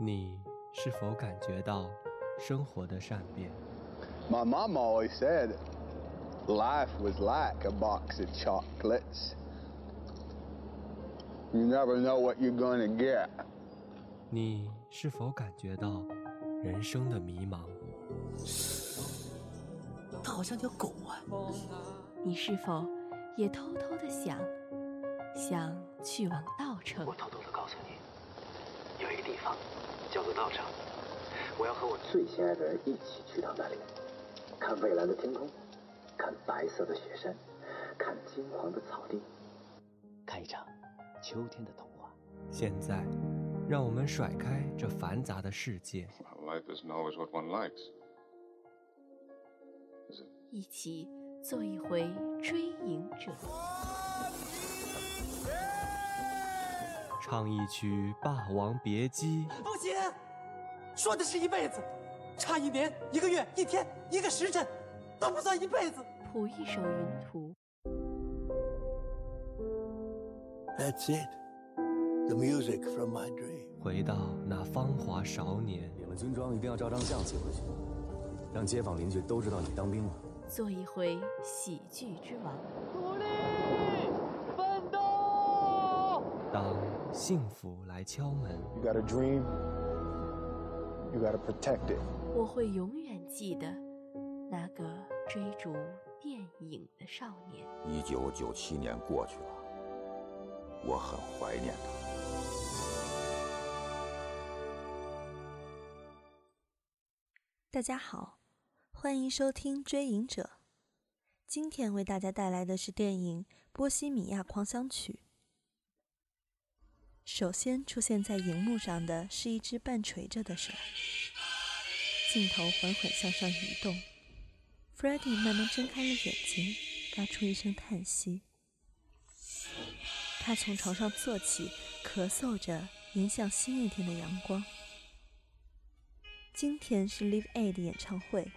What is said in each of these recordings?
你是否感觉到生活的善变？My mom always said life was like a box of chocolates. You never know what you're going to get. 你是否感觉到人生的迷茫？它好像条狗啊！你是否也偷偷的想，想去往稻城？我偷偷的告诉你，有一个地方叫做道场，我要和我最心爱的人一起去到那里，看蔚蓝的天空，看白色的雪山，看金黄的草地，看一场秋天的童话。现在，让我们甩开这繁杂的世界，Well, life isn't always what one likes. 一起做一回追影者，唱一曲《霸王别姬》，不行，说的是一辈子，差一年、一个月、一天、一个时辰，都不算一辈子。谱一首云图，That's it. The music from my dream. 回到那芳华少年。领了军装一定要照张相寄回去，让街坊邻居都知道你当兵了。做一回喜剧之王。努力奋斗当幸福来敲门，You got a dream, you gotta protect it. 我会永远记得那个追逐电影的少年。一九九七年过去了，我很怀念他。大家好，欢迎收听《追影者》。今天为大家带来的是电影《波西米亚狂想曲》。首先出现在荧幕上的是一只半垂着的手，镜头缓缓向上移动 f r e d d y 慢慢睁开了眼睛，发出一声叹息。他从床上坐起，咳嗽着迎向新一天的阳光。今天是 Live Aid 演唱会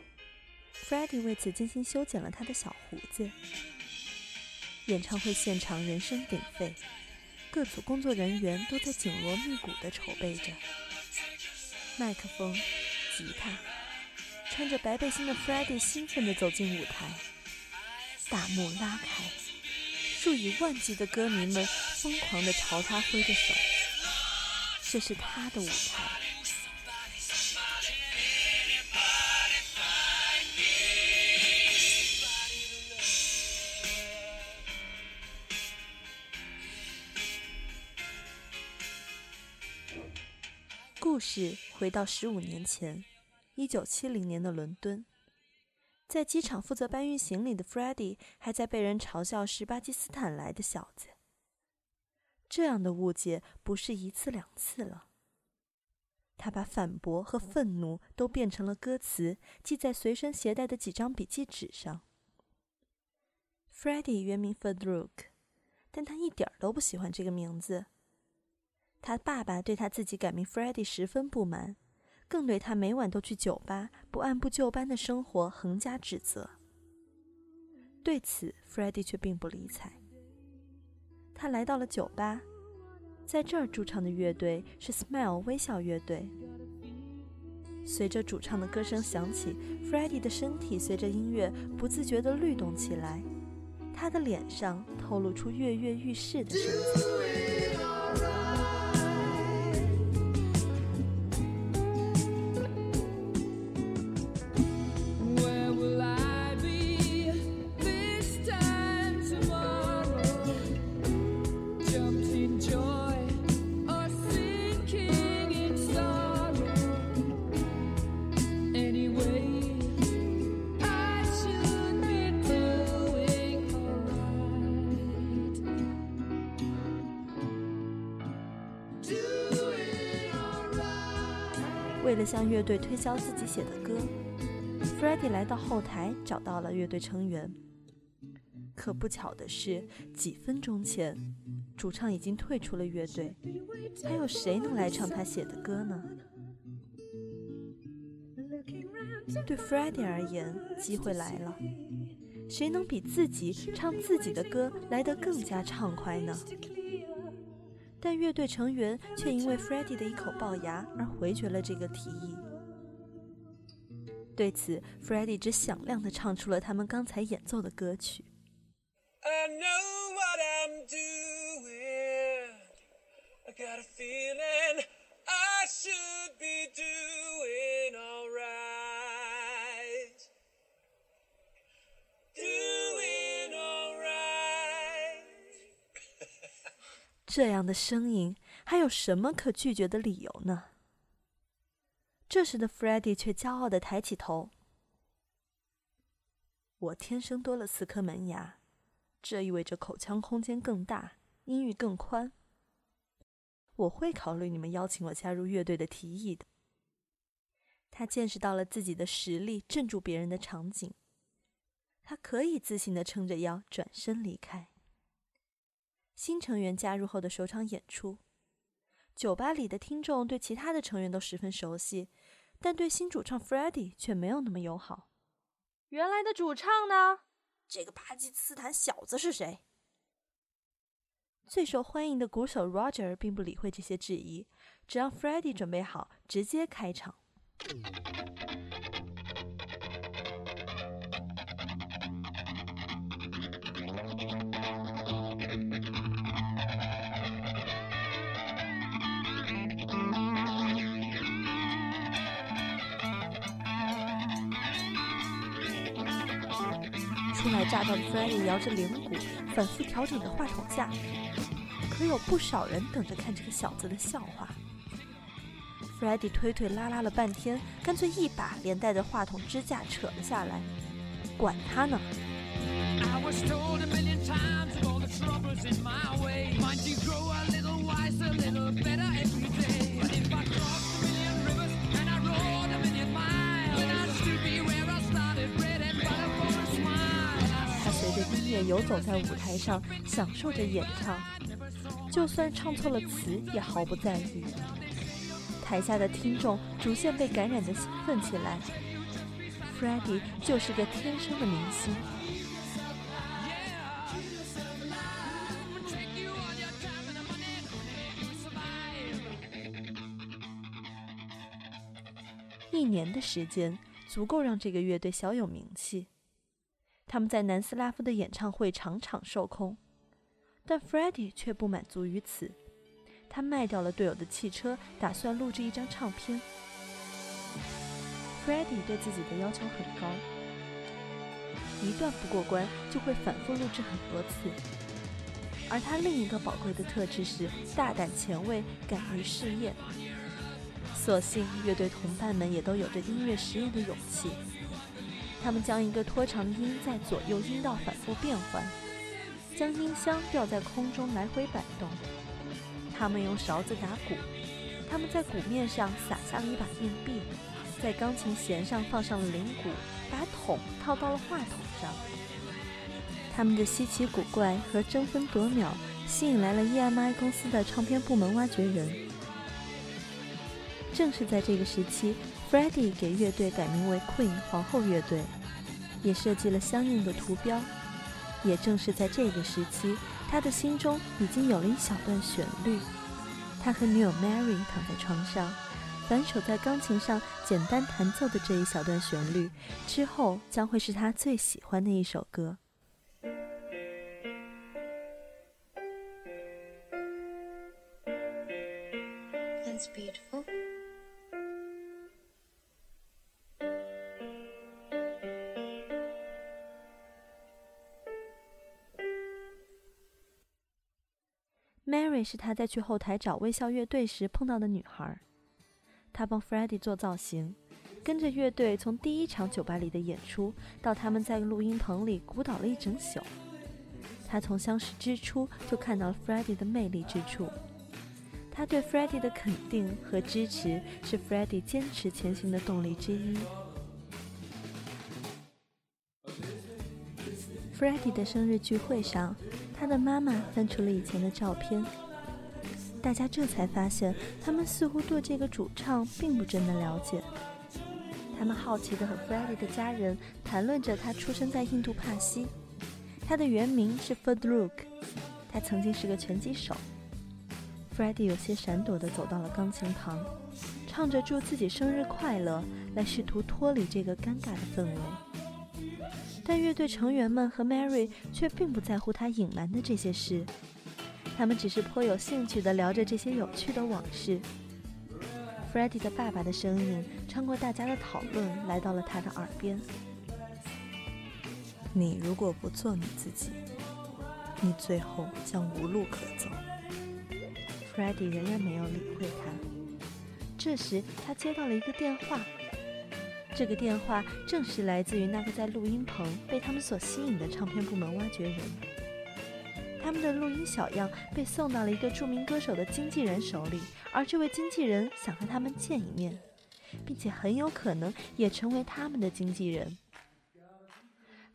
f r e d d y 为此精心修剪了他的小胡子。演唱会现场人声鼎沸，各组工作人员都在紧锣密鼓地筹备着。麦克风、吉他，穿着白背心的 f r e d d y 兴奋地走进舞台，大幕拉开，数以万计的歌迷们疯狂地朝他挥着手。这是他的舞台。事回到十五年前，一九七零年的伦敦，在机场负责搬运行李的 f r e d d y 还在被人嘲笑是巴基斯坦来的小子。这样的误解不是一次两次了。他把反驳和愤怒都变成了歌词，记在随身携带的几张笔记纸上。f r e d d y 原名 Fadrouk，但他一点都不喜欢这个名字。他爸爸对他自己改名 f r e d d y 十分不满，更对他每晚都去酒吧、不按部就班的生活横加指责。对此 f r e d d y 却并不理睬。他来到了酒吧，在这儿驻唱的乐队是 Smile 微笑乐队。随着主唱的歌声响起 f r e d d y 的身体随着音乐不自觉地律动起来，他的脸上透露出跃跃欲试的神情。销自己写的歌 f r e d d y 来到后台找到了乐队成员。可不巧的是，几分钟前，主唱已经退出了乐队，还有谁能来唱他写的歌呢？对 f r e d d y 而言，机会来了，谁能比自己唱自己的歌来得更加畅快呢？但乐队成员却因为 Freddie 的一口龅牙而回绝了这个提议。对此，Freddie 只响亮地唱出了他们刚才演奏的歌曲。I know what I'm doing. I got a feeling I should be doing alright. Doing alright. 这样的声音，还有什么可拒绝的理由呢？这时的 Freddie 却骄傲地抬起头。我天生多了四颗门牙，这意味着口腔空间更大，音域更宽。我会考虑你们邀请我加入乐队的提议的。他见识到了自己的实力镇住别人的场景，他可以自信地撑着腰转身离开。新成员加入后的首场演出。酒吧里的听众对其他的成员都十分熟悉，但对新主唱 Freddie 却没有那么友好。原来的主唱呢？这个巴基斯坦小子是谁？最受欢迎的鼓手 Roger 并不理会这些质疑，只让 Freddie 准备好，直接开场。初来乍到的 Freddie 摇着铃鼓，反复调整着话筒架，可有不少人等着看这个小子的笑话。Freddie 推推拉拉了半天，干脆一把连带着话筒支架扯了下来，管他呢！也游走在舞台上，享受着演唱，就算唱错了词也毫不在意。台下的听众逐渐被感染的兴奋起来。Freddie 就是个天生的明星。一年的时间足够让这个乐队小有名气。他们在南斯拉夫的演唱会场场售空，但 Freddie 却不满足于此。他卖掉了队友的汽车，打算录制一张唱片。Freddie 对自己的要求很高，一段不过关就会反复录制很多次。而他另一个宝贵的特质是大胆前卫、敢于试验。所幸乐队同伴们也都有着音乐实验的勇气。他们将一个拖长音在左右音道反复变换，将音箱吊在空中来回摆动。他们用勺子打鼓，他们在鼓面上撒下了一把硬币，在钢琴弦上放上了铃鼓，把桶套到了话筒上。他们的稀奇古怪和争分夺秒吸引来了 EMI 公司的唱片部门挖掘人。正是在这个时期。Freddie 给乐队改名为 Queen 皇后乐队，也设计了相应的图标。也正是在这个时期，他的心中已经有了一小段旋律。他和女友 Mary 躺在床上，反手在钢琴上简单弹奏的这一小段旋律，之后将会是他最喜欢的一首歌。It's beautiful. 是他在去后台找微笑乐队时碰到的女孩，他帮 Freddie 做造型，跟着乐队从第一场酒吧里的演出到他们在录音棚里鼓捣了一整宿。他从相识之初就看到了 Freddie 的魅力之处，他对 Freddie 的肯定和支持是 Freddie 坚持前行的动力之一。Freddie 的生日聚会上。他的妈妈翻出了以前的照片，大家这才发现，他们似乎对这个主唱并不真的了解。他们好奇地和 Freddie 的家人谈论着他出生在印度帕西，他的原名是 f e d r u k 他曾经是个拳击手。Freddie 有些闪躲地走到了钢琴旁，唱着祝自己生日快乐，来试图脱离这个尴尬的氛围。但乐队成员们和 Mary 却并不在乎他隐瞒的这些事，他们只是颇有兴趣地聊着这些有趣的往事。Freddie 的爸爸的声音穿过大家的讨论，来到了他的耳边：“你如果不做你自己，你最后将无路可走。” Freddie 仍然没有理会他。这时，他接到了一个电话。这个电话正是来自于那个在录音棚被他们所吸引的唱片部门挖掘人。他们的录音小样被送到了一个著名歌手的经纪人手里，而这位经纪人想和他们见一面，并且很有可能也成为他们的经纪人。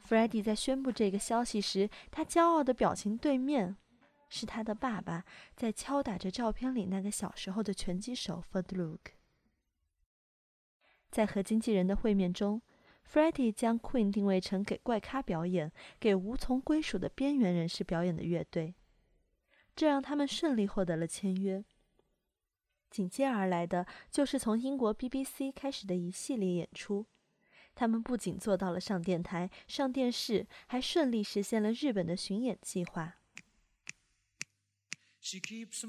Freddie 在宣布这个消息时，他骄傲的表情对面。是他的爸爸在敲打着照片里那个小时候的拳击手 f o d l u k 在和经纪人的会面中，Freddie 将 Queen 定位成给怪咖表演、给无从归属的边缘人士表演的乐队，这让他们顺利获得了签约。紧接而来的就是从英国 BBC 开始的一系列演出，他们不仅做到了上电台、上电视，还顺利实现了日本的巡演计划。She keeps a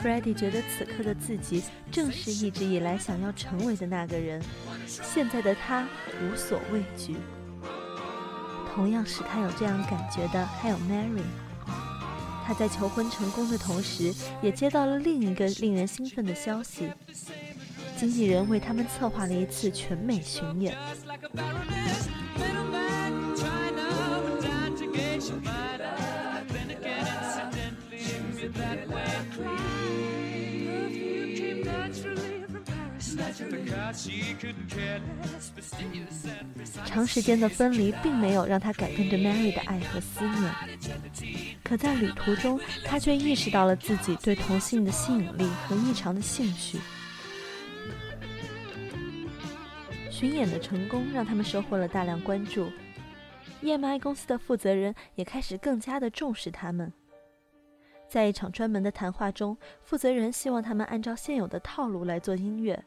Freddie 觉得此刻的自己正是一直以来想要成为的那个人，现在的他无所畏惧。同样使他有这样感觉的还有 Mary。他在求婚成功的同时，也接到了另一个令人兴奋的消息：经纪人为他们策划了一次全美巡演。长时间的分离并没有让他改变对 Mary 的爱和思念，可在旅途中，他却意识到了自己对同性的吸引力和异常的兴趣。巡演的成功让他们收获了大量关注，EMI 公司的负责人也开始更加的重视他们。在一场专门的谈话中，负责人希望他们按照现有的套路来做音乐。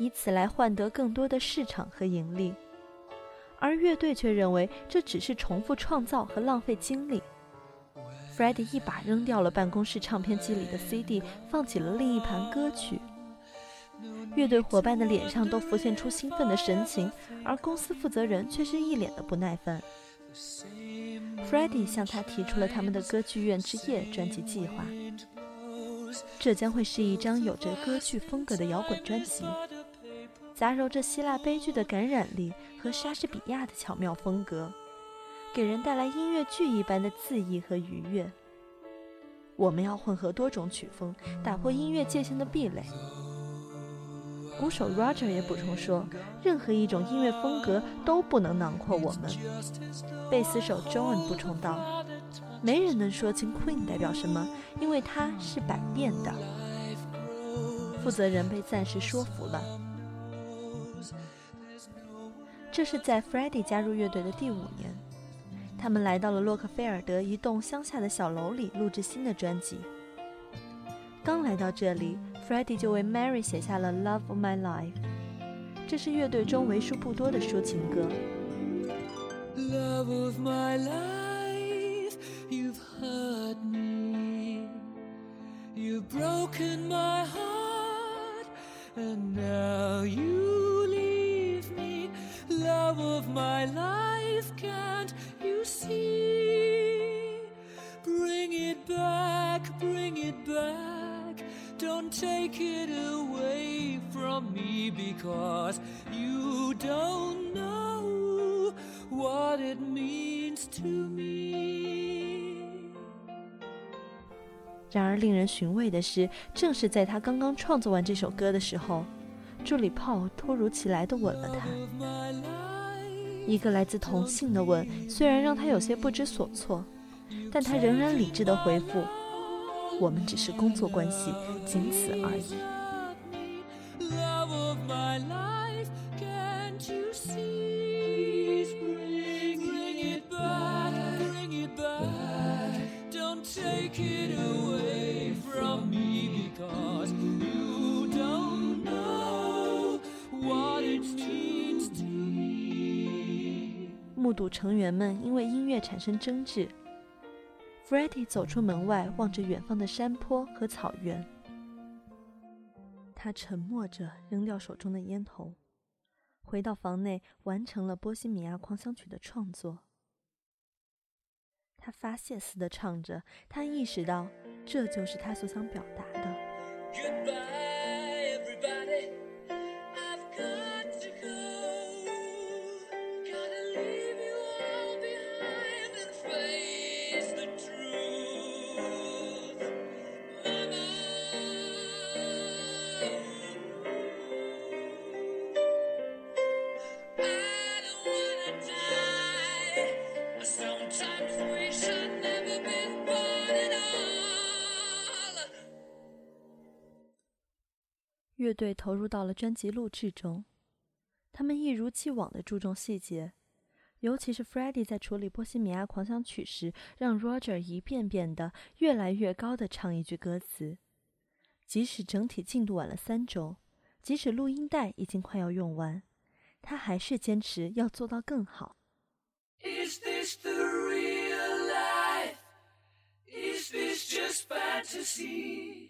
以此来换得更多的市场和盈利，而乐队却认为这只是重复创造和浪费精力。Freddie 一把扔掉了办公室唱片机里的 CD，放起了另一盘歌曲。乐队伙伴的脸上都浮现出兴奋的神情，而公司负责人却是一脸的不耐烦。Freddie 向他提出了他们的歌剧院之夜专辑计划，这将会是一张有着歌剧风格的摇滚专辑。杂糅着希腊悲剧的感染力和莎士比亚的巧妙风格，给人带来音乐剧一般的恣意和愉悦。我们要混合多种曲风，打破音乐界限的壁垒。鼓手 Roger 也补充说，任何一种音乐风格都不能囊括我们。贝斯手 John 补充道：“没人能说清 Queen 代表什么，因为它是百变的。”负责人被暂时说服了。这是在 Freddie 加入乐队的第五年，他们来到了洛克菲尔德一栋乡下的小楼里录制新的专辑。刚来到这里，Freddie 就为 Mary 写下了《Love of My Life》，这是乐队中为数不多的抒情歌。Love of my life, you've hurt me, you've broken my heart, and now you. Love of my life, can't you see? Bring it back, bring it back. Don't take it away from me because you don't know what it means to me. 然而，令人寻味的是，正是在他刚刚创作完这首歌的时候，助理 Paul 突如其来的吻了他。一个来自同性的吻，虽然让他有些不知所措，但他仍然理智的回复：“我们只是工作关系，仅此而已。” take it away from me because 目睹成员们因为音乐产生争执，Freddie 走出门外，望着远方的山坡和草原。他沉默着，扔掉手中的烟头，回到房内，完成了《波西米亚狂想曲》的创作。他发泄似的唱着，他意识到这就是他所想表达的。队投入到了专辑录制中，他们一如既往地注重细节，尤其是 Freddie 在处理《波西米亚狂想曲》时，让 Roger 一遍遍的、越来越高的唱一句歌词。即使整体进度晚了三周，即使录音带已经快要用完，他还是坚持要做到更好。Is this the real life? Is this just fantasy?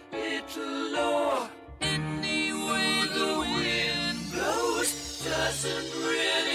little low. Any way the wind blows doesn't really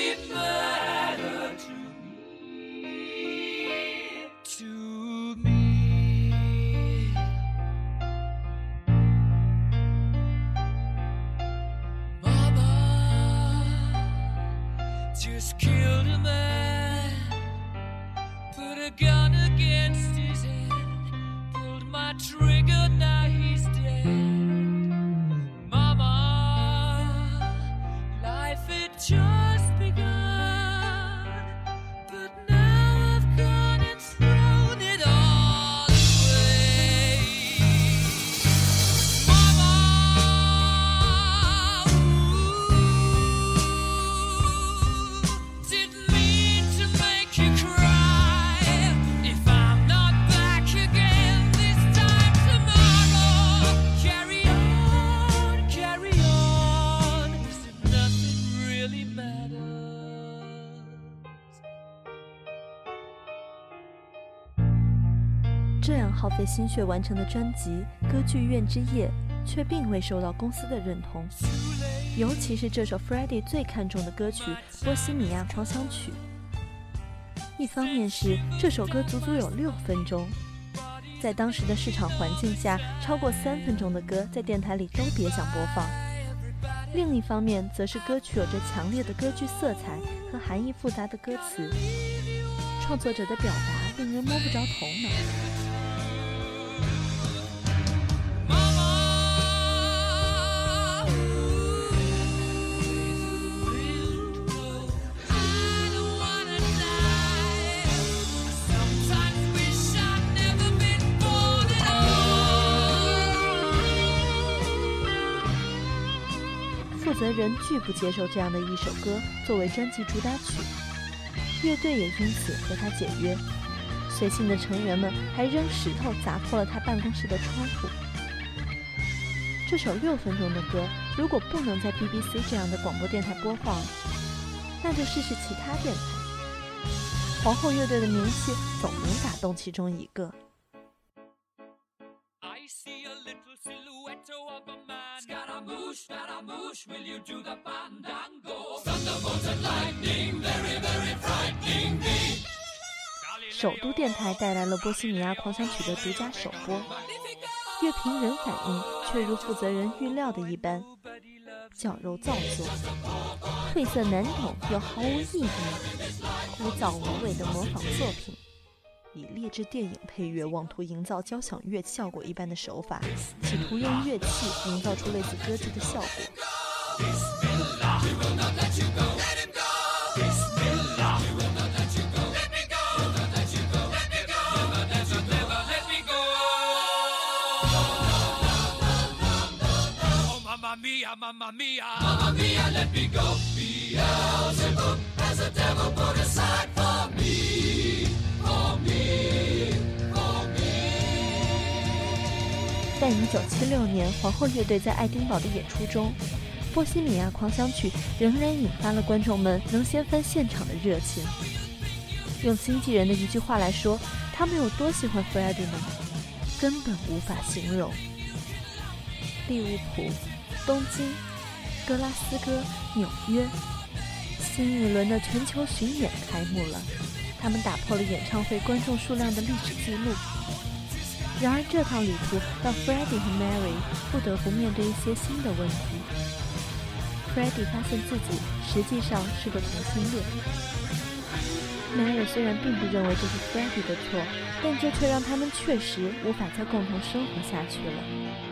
心血完成的专辑《歌剧院之夜》，却并未受到公司的认同，尤其是这首 Freddie 最看重的歌曲《波西米亚狂想曲》。一方面是这首歌足足有六分钟，在当时的市场环境下，超过三分钟的歌在电台里都别想播放；另一方面，则是歌曲有着强烈的歌剧色彩和含义复杂的歌词，创作者的表达令人摸不着头脑。负责人拒不接受这样的一首歌作为专辑主打曲，乐队也因此和他解约。随性的成员们还扔石头砸破了他办公室的窗户。这首六分钟的歌，如果不能在 BBC 这样的广播电台播放，那就试试其他电台。皇后乐队的名气总能打动其中一个。Ghetto of a man. Scaramouche, Scaramouche, will you do the fandango? Thunderbolts and lightning, very, very frightening me. 首都电台带来了《波西米亚狂想曲》的独家首播，乐评人反应却如负责人预料的一般，矫揉造作，晦涩难懂又毫无意义，枯燥无味的模仿作品，以劣质电影配乐妄图营造交响乐效果一般的手法，企图用乐器营造出类似歌剧的效果。Mamma mia, mamma mia, mamma mia, let me go. Beelzebub has a devil put aside for me, 在1976年，皇后乐队在爱丁堡的演出中，《波西米亚狂想曲》仍然引发了观众们能掀翻现场的热情。用经纪人的一句话来说，他们有多喜欢 f r e d d i 呢？根本无法形容。利物浦、东京、格拉斯哥、纽约，新一轮的全球巡演开幕了，他们打破了演唱会观众数量的历史记录。然而，这趟旅途让 Freddie 和 Mary 不得不面对一些新的问题。Freddie 发现自己实际上是个同性恋。Mary 虽然并不认为这是 Freddie 的错，但这却让他们确实无法再共同生活下去了。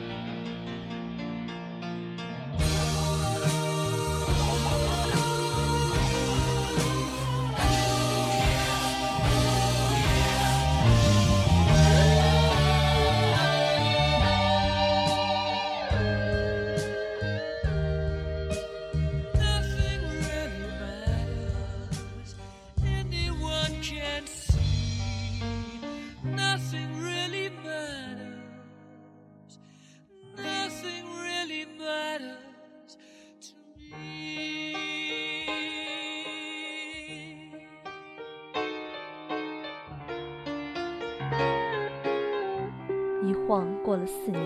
过了四年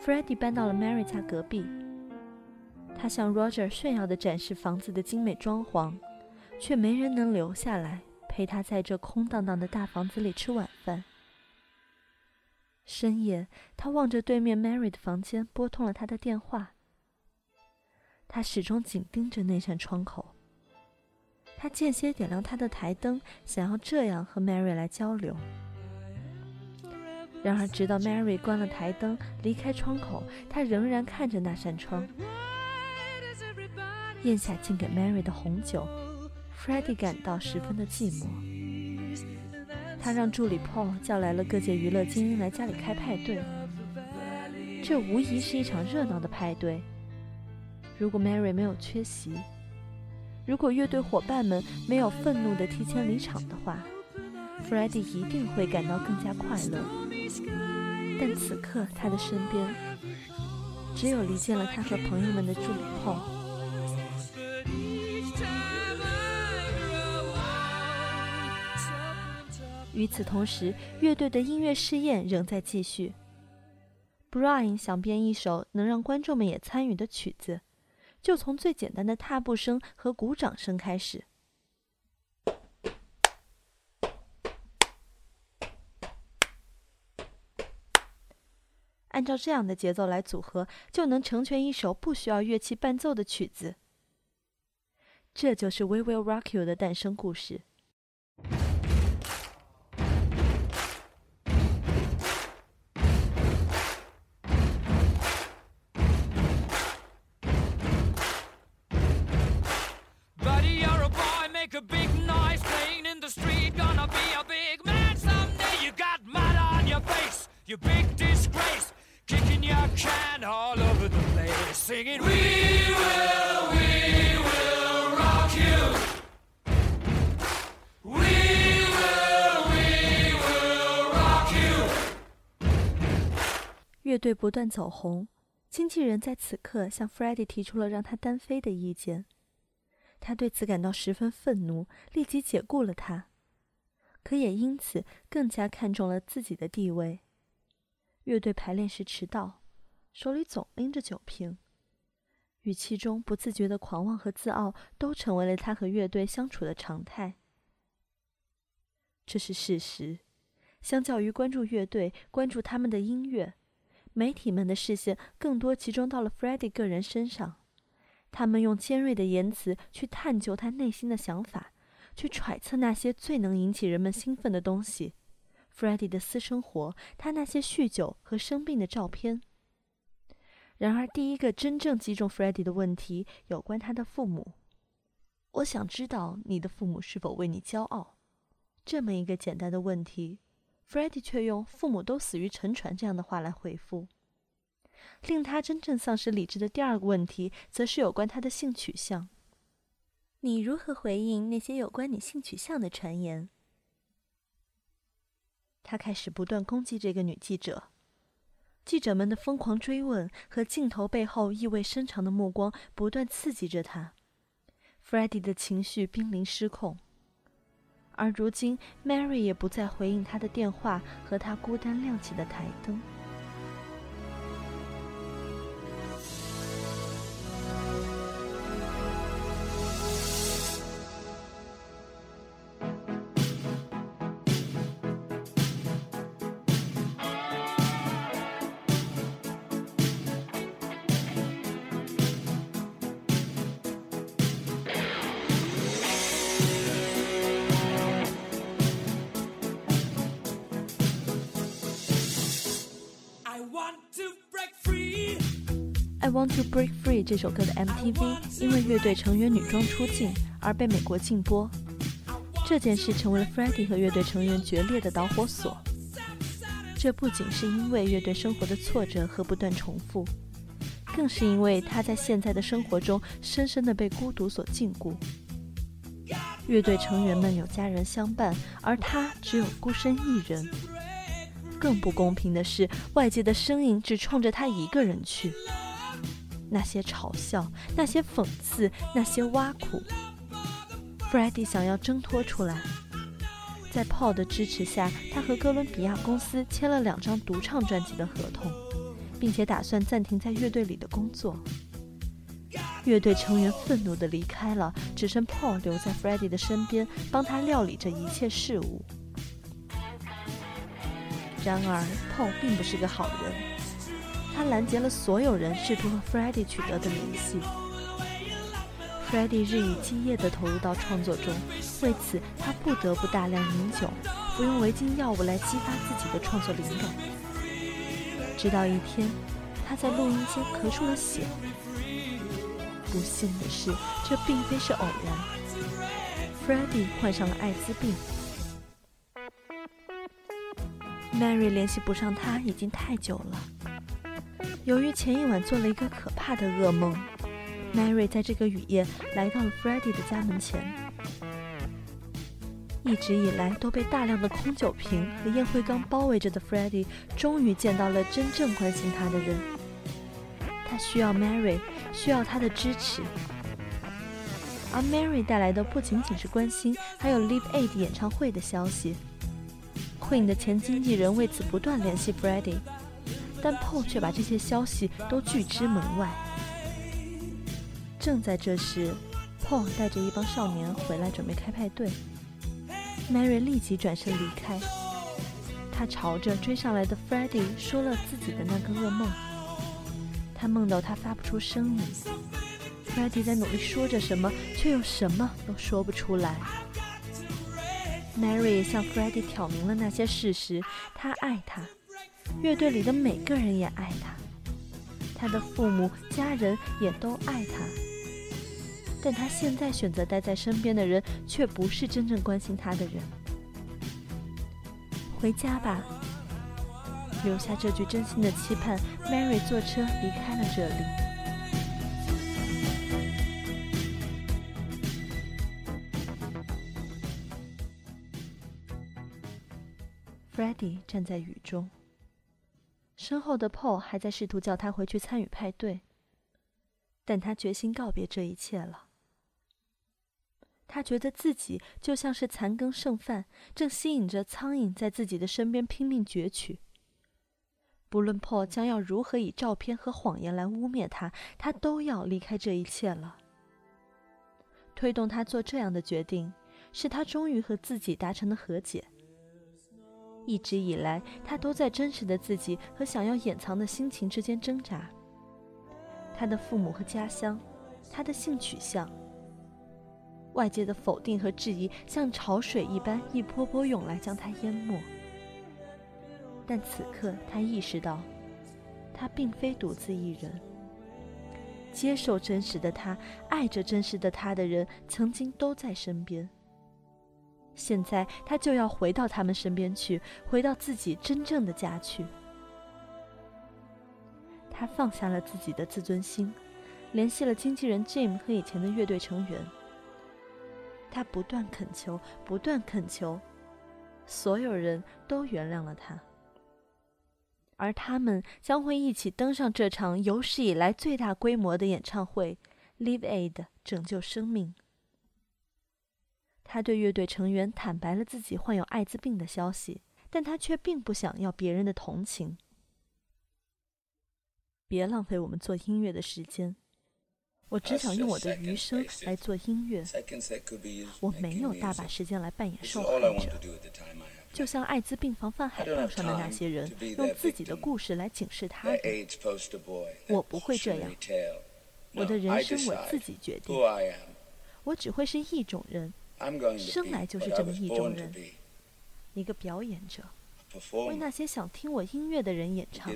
，Freddie 搬到了 Mary 家隔壁。他向 Roger 炫耀地展示房子的精美装潢，却没人能留下来陪他在这空荡荡的大房子里吃晚饭。深夜，他望着对面 Mary 的房间，拨通了她的电话。他始终紧盯着那扇窗口。他间歇点亮他的台灯，想要这样和 Mary 来交流。然而，直到 Mary 关了台灯，离开窗口，他仍然看着那扇窗。咽下敬给 Mary 的红酒，Freddie 感到十分的寂寞。他让助理 Paul 叫来了各界娱乐精英来家里开派对。这无疑是一场热闹的派对。如果 Mary 没有缺席，如果乐队伙伴们没有愤怒地提前离场的话，Freddie 一定会感到更加快乐。但此刻他的身边只有离间了他和朋友们的助理后。与此同时，乐队的音乐试验仍在继续。Brian 想编一首能让观众们也参与的曲子，就从最简单的踏步声和鼓掌声开始。按照这样的节奏来组合就能成全一首不需要乐器伴奏的曲子。这就是 wewillrockyou 的诞生故事。Can all over the place, singing, We will, we will rock you. We will, we will rock you. 乐队不断走红，经纪人在此刻向 Freddie 提出了让他单飞的意见。他对此感到十分愤怒，立即解雇了他，可也因此更加看重了自己的地位。乐队排练时迟到手里总拎着酒瓶，语气中不自觉的狂妄和自傲都成为了他和乐队相处的常态。这是事实。相较于关注乐队、关注他们的音乐，媒体们的视线更多集中到了 Freddie 个人身上。他们用尖锐的言辞去探究他内心的想法，去揣测那些最能引起人们兴奋的东西。Freddie 的私生活，他那些酗酒和生病的照片。然而，第一个真正击中 Freddie 的问题有关他的父母。我想知道你的父母是否为你骄傲。这么一个简单的问题，Freddie 却用“父母都死于沉船”这样的话来回复。令他真正丧失理智的第二个问题，则是有关他的性取向。你如何回应那些有关你性取向的传言？他开始不断攻击这个女记者。记者们的疯狂追问和镜头背后意味深长的目光，不断刺激着他。Freddie 的情绪濒临失控。而如今，Mary 也不再回应他的电话和他孤单亮起的台灯。I Want to Break Free 这首歌的 MTV 因为乐队成员女装出镜而被美国禁播，这件事成为了 Freddie 和乐队成员决裂的导火索。这不仅是因为乐队生活的挫折和不断重复，更是因为他在现在的生活中深深的被孤独所禁锢。乐队成员们有家人相伴，而他只有孤身一人。更不公平的是，外界的声音只冲着他一个人去。那些嘲笑，那些讽刺，那些挖苦，Freddie 想要挣脱出来。在 Paul 的支持下，他和哥伦比亚公司签了两张独唱专辑的合同，并且打算暂停在乐队里的工作。乐队成员愤怒地离开了，只剩 Paul 留在 Freddie 的身边，帮他料理着一切事务。然而，Paul 并不是个好人，他拦截了所有人试图和 Freddie 取得的联系。Freddie 日以继夜地投入到创作中，为此他不得不大量饮酒，服用违禁药物来激发自己的创作灵感。直到一天，他在录音间咳出了血。不幸的是，这并非是偶然。Freddie 患上了艾滋病。Mary 联系不上他已经太久了。由于前一晚做了一个可怕的噩梦，Mary 在这个雨夜来到了 Freddie 的家门前。一直以来都被大量的空酒瓶和烟灰缸包围着的 Freddie，终于见到了真正关心他的人。他需要 Mary，需要他的支持。而 Mary 带来的不仅仅是关心，还有 Live Aid 演唱会的消息。Queen 的前经纪人为此不断联系 Freddie，但 Paul 却把这些消息都拒之门外。正在这时，Paul 带着一帮少年回来，准备开派对。Mary 立即转身离开，他朝着追上来的 Freddie 说了自己的那个噩梦。他梦到他发不出声音，Freddie 在努力说着什么，却又什么都说不出来。Mary 向 Freddie 挑明了那些事实：他爱他，乐队里的每个人也爱他，他的父母、家人也都爱他。但他现在选择待在身边的人，却不是真正关心他的人。回家吧，留下这句真心的期盼。Mary 坐车离开了这里。站在雨中，身后的 Paul 还在试图叫他回去参与派对，但他决心告别这一切了。他觉得自己就像是残羹剩饭，正吸引着苍蝇在自己的身边拼命攫取。不论 Paul 将要如何以照片和谎言来污蔑他，他都要离开这一切了。推动他做这样的决定，是他终于和自己达成的和解。一直以来，他都在真实的自己和想要掩藏的心情之间挣扎。他的父母和家乡，他的性取向，外界的否定和质疑像潮水一般一波波涌来，将他淹没。但此刻，他意识到，他并非独自一人。接受真实的他，爱着真实的他的人，曾经都在身边。现在，他就要回到他们身边去，回到自己真正的家去。他放下了自己的自尊心，联系了经纪人 Jim 和以前的乐队成员。他不断恳求，不断恳求，所有人都原谅了他。而他们将会一起登上这场有史以来最大规模的演唱会，Live Aid 拯救生命。他对乐队成员坦白了自己患有艾滋病的消息，但他却并不想要别人的同情。别浪费我们做音乐的时间，我只想用我的余生来做音乐。我没有大把时间来扮演受害者。就像艾滋病防范海报上的那些人，用自己的故事来警示他人。我不会这样，我的人生我自己决定。我只会是一种人，生来就是这么一种人，一个表演者，为那些想听我音乐的人演唱。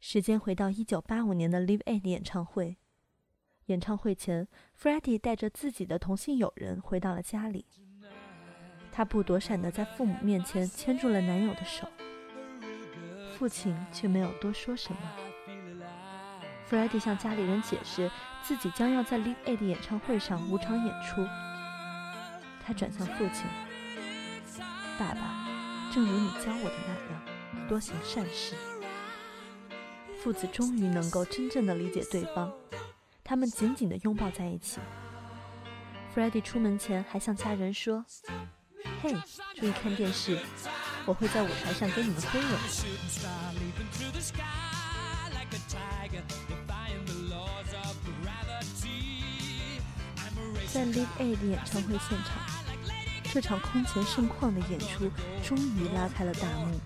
时间回到一九八五年的 Live Aid 演唱会，演唱会前，Freddie 带着自己的同性友人回到了家里。她不躲闪的在父母面前牵住了男友的手，父亲却没有多说什么。Freddie 向家里人解释自己将要在 Live Aid 演唱会上五场演出。他转向父亲：“爸爸，正如你教我的那样，多行善事。”父子终于能够真正的理解对方，他们紧紧地拥抱在一起。Freddie 出门前还向家人说。嘿，注意看电视，我会在舞台上给你们挥吻。在 Live Aid 演唱会现场，这场空前盛况的演出终于拉开了大幕。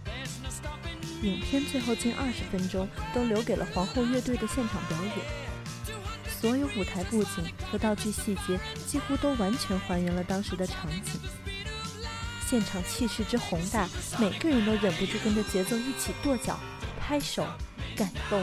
影片最后近二十分钟都留给了皇后乐队的现场表演，所有舞台布景和道具细节几乎都完全还原了当时的场景。现场气势之宏大，每个人都忍不住跟着节奏一起跺脚、拍手，感动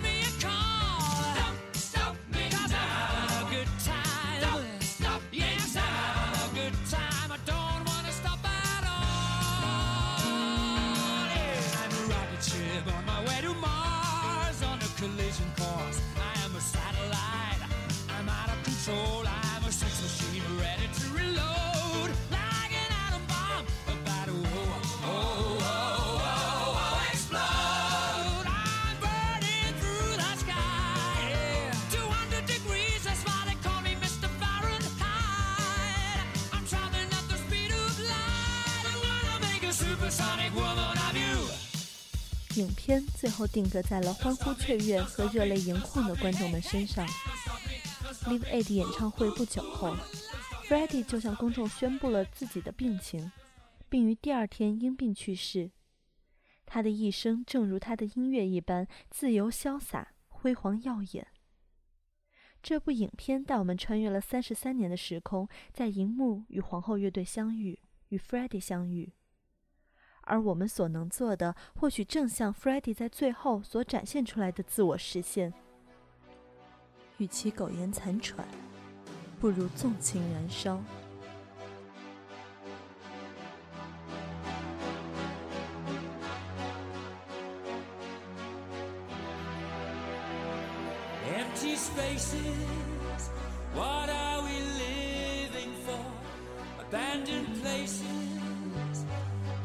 影片最后定格在了欢呼雀跃和热泪盈眶的观众们身上。Live Aid 演唱会不久后，Freddie 就向公众宣布了自己的病情，并于第二天因病去世。他的一生正如他的音乐一般自由潇洒、辉煌耀眼。这部影片带我们穿越了三十三年的时空，在荧幕与皇后乐队相遇，与 Freddie 相遇。而我们所能做的，或许正像 Freddie 在最后所展现出来的自我实现。与其苟延残喘，不如纵情燃烧。Empty spaces, what are we living for? Abandoned places.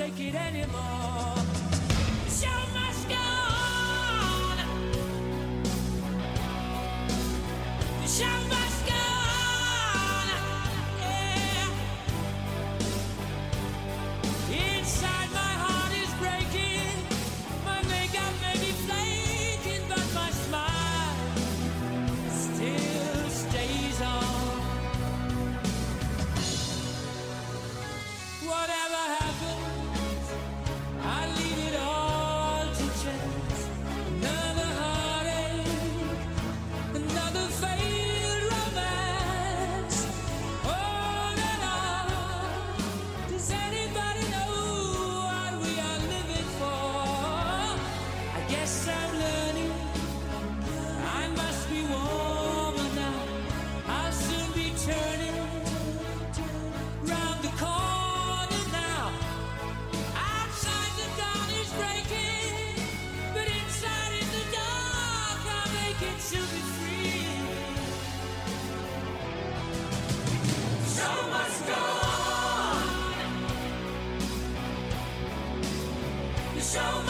Take it anymore? Show must so me.